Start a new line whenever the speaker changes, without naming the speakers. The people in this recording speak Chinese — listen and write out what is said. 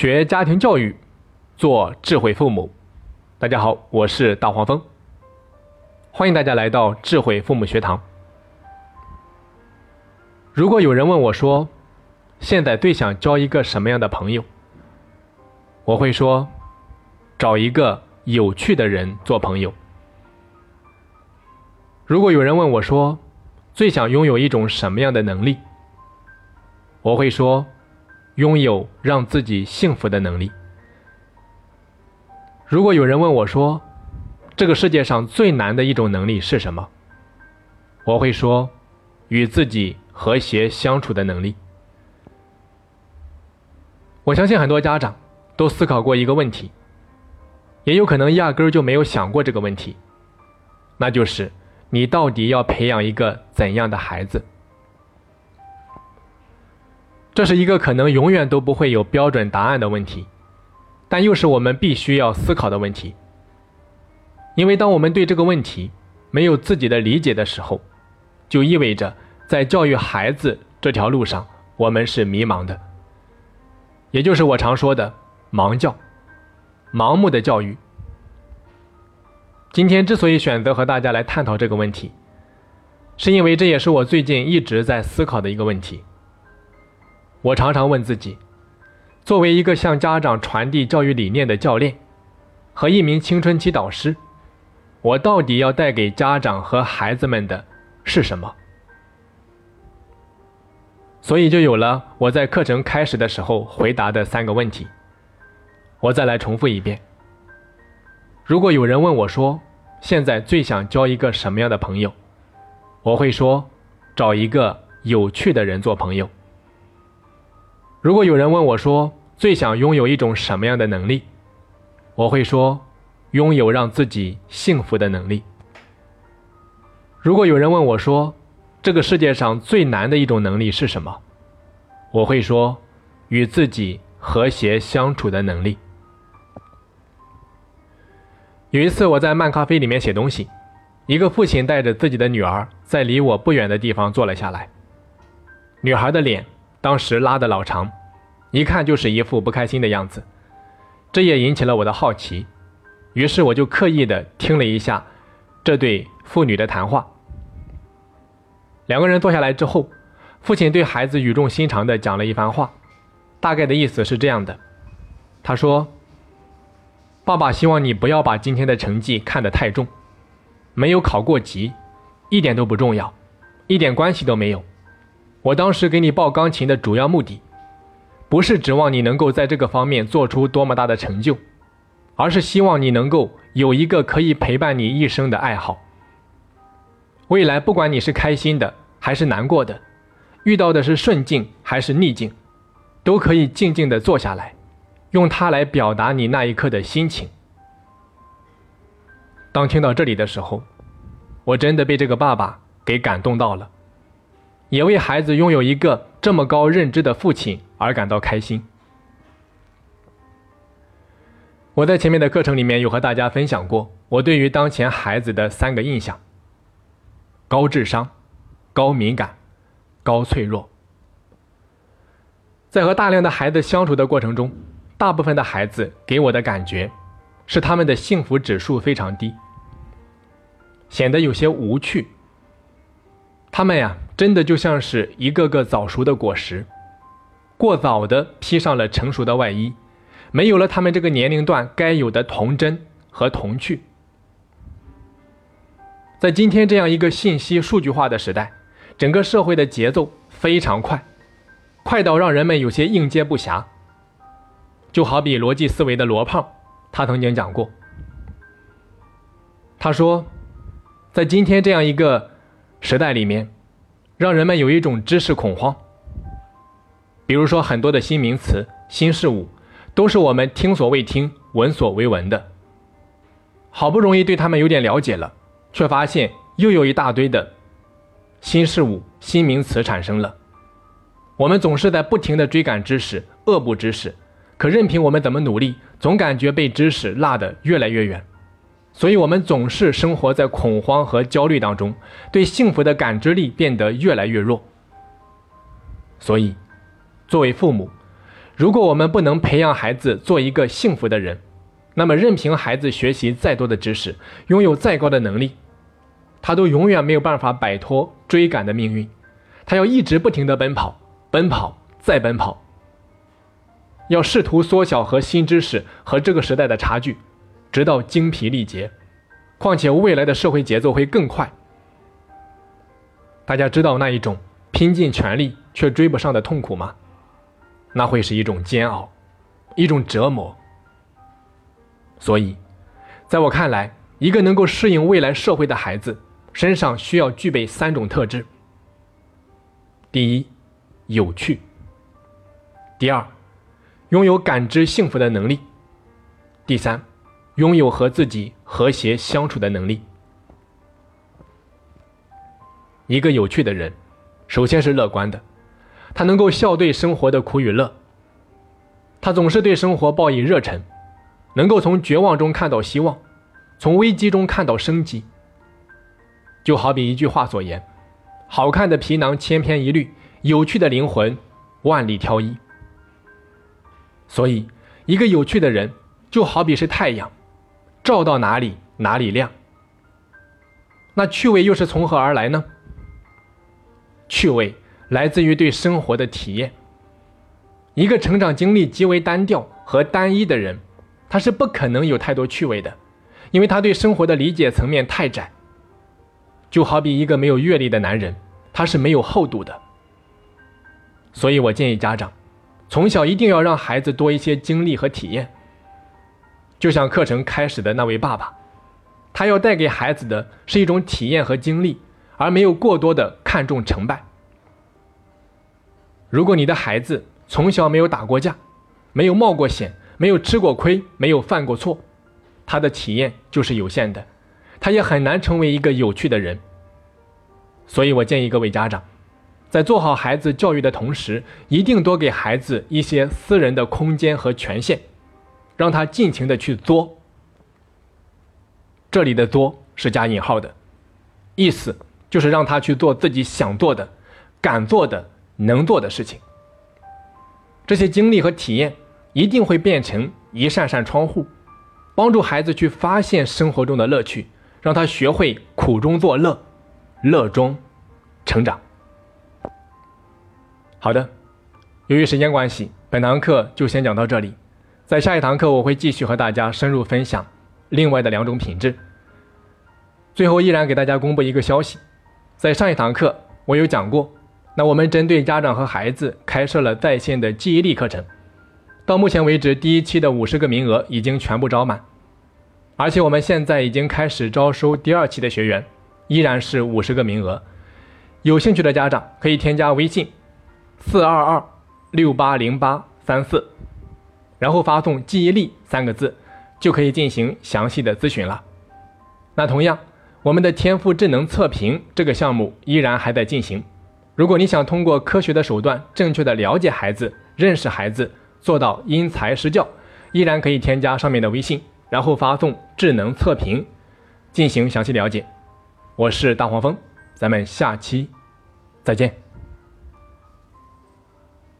学家庭教育，做智慧父母。大家好，我是大黄蜂，欢迎大家来到智慧父母学堂。如果有人问我说，现在最想交一个什么样的朋友？我会说，找一个有趣的人做朋友。如果有人问我说，最想拥有一种什么样的能力？我会说。拥有让自己幸福的能力。如果有人问我说：“这个世界上最难的一种能力是什么？”我会说：“与自己和谐相处的能力。”我相信很多家长都思考过一个问题，也有可能压根儿就没有想过这个问题，那就是你到底要培养一个怎样的孩子？这是一个可能永远都不会有标准答案的问题，但又是我们必须要思考的问题。因为当我们对这个问题没有自己的理解的时候，就意味着在教育孩子这条路上，我们是迷茫的。也就是我常说的“盲教”，盲目的教育。今天之所以选择和大家来探讨这个问题，是因为这也是我最近一直在思考的一个问题。我常常问自己：作为一个向家长传递教育理念的教练和一名青春期导师，我到底要带给家长和孩子们的是什么？所以就有了我在课程开始的时候回答的三个问题。我再来重复一遍：如果有人问我说，现在最想交一个什么样的朋友？我会说，找一个有趣的人做朋友。如果有人问我说最想拥有一种什么样的能力，我会说拥有让自己幸福的能力。如果有人问我说这个世界上最难的一种能力是什么，我会说与自己和谐相处的能力。有一次我在漫咖啡里面写东西，一个父亲带着自己的女儿在离我不远的地方坐了下来，女孩的脸。当时拉的老长，一看就是一副不开心的样子，这也引起了我的好奇，于是我就刻意的听了一下这对父女的谈话。两个人坐下来之后，父亲对孩子语重心长的讲了一番话，大概的意思是这样的：他说，爸爸希望你不要把今天的成绩看得太重，没有考过级，一点都不重要，一点关系都没有。我当时给你报钢琴的主要目的，不是指望你能够在这个方面做出多么大的成就，而是希望你能够有一个可以陪伴你一生的爱好。未来不管你是开心的还是难过的，遇到的是顺境还是逆境，都可以静静的坐下来，用它来表达你那一刻的心情。当听到这里的时候，我真的被这个爸爸给感动到了。也为孩子拥有一个这么高认知的父亲而感到开心。我在前面的课程里面有和大家分享过我对于当前孩子的三个印象：高智商、高敏感、高脆弱。在和大量的孩子相处的过程中，大部分的孩子给我的感觉是他们的幸福指数非常低，显得有些无趣。他们呀。真的就像是一个个早熟的果实，过早的披上了成熟的外衣，没有了他们这个年龄段该有的童真和童趣。在今天这样一个信息数据化的时代，整个社会的节奏非常快，快到让人们有些应接不暇。就好比逻辑思维的罗胖，他曾经讲过，他说，在今天这样一个时代里面。让人们有一种知识恐慌。比如说，很多的新名词、新事物，都是我们听所未听、闻所未闻的。好不容易对他们有点了解了，却发现又有一大堆的新事物、新名词产生了。我们总是在不停的追赶知识、恶补知识，可任凭我们怎么努力，总感觉被知识落得越来越远。所以，我们总是生活在恐慌和焦虑当中，对幸福的感知力变得越来越弱。所以，作为父母，如果我们不能培养孩子做一个幸福的人，那么任凭孩子学习再多的知识，拥有再高的能力，他都永远没有办法摆脱追赶的命运。他要一直不停地奔跑，奔跑再奔跑，要试图缩小和新知识和这个时代的差距，直到精疲力竭。况且未来的社会节奏会更快。大家知道那一种拼尽全力却追不上的痛苦吗？那会是一种煎熬，一种折磨。所以，在我看来，一个能够适应未来社会的孩子，身上需要具备三种特质：第一，有趣；第二，拥有感知幸福的能力；第三，拥有和自己和谐相处的能力。一个有趣的人，首先是乐观的，他能够笑对生活的苦与乐，他总是对生活报以热忱，能够从绝望中看到希望，从危机中看到生机。就好比一句话所言：“好看的皮囊千篇一律，有趣的灵魂万里挑一。”所以，一个有趣的人就好比是太阳，照到哪里哪里亮。那趣味又是从何而来呢？趣味来自于对生活的体验。一个成长经历极为单调和单一的人，他是不可能有太多趣味的，因为他对生活的理解层面太窄。就好比一个没有阅历的男人，他是没有厚度的。所以我建议家长，从小一定要让孩子多一些经历和体验。就像课程开始的那位爸爸，他要带给孩子的是一种体验和经历。而没有过多的看重成败。如果你的孩子从小没有打过架，没有冒过险，没有吃过亏，没有犯过错，他的体验就是有限的，他也很难成为一个有趣的人。所以我建议各位家长，在做好孩子教育的同时，一定多给孩子一些私人的空间和权限，让他尽情的去作。这里的“作”是加引号的，意思。就是让他去做自己想做的、敢做的、能做的事情。这些经历和体验一定会变成一扇扇窗户，帮助孩子去发现生活中的乐趣，让他学会苦中作乐，乐中成长。好的，由于时间关系，本堂课就先讲到这里。在下一堂课，我会继续和大家深入分享另外的两种品质。最后，依然给大家公布一个消息。在上一堂课，我有讲过，那我们针对家长和孩子开设了在线的记忆力课程。到目前为止，第一期的五十个名额已经全部招满，而且我们现在已经开始招收第二期的学员，依然是五十个名额。有兴趣的家长可以添加微信四二二六八零八三四，然后发送“记忆力”三个字，就可以进行详细的咨询了。那同样。我们的天赋智能测评这个项目依然还在进行。如果你想通过科学的手段，正确的了解孩子、认识孩子，做到因材施教，依然可以添加上面的微信，然后发送“智能测评”进行详细了解。我是大黄蜂，咱们下期再见。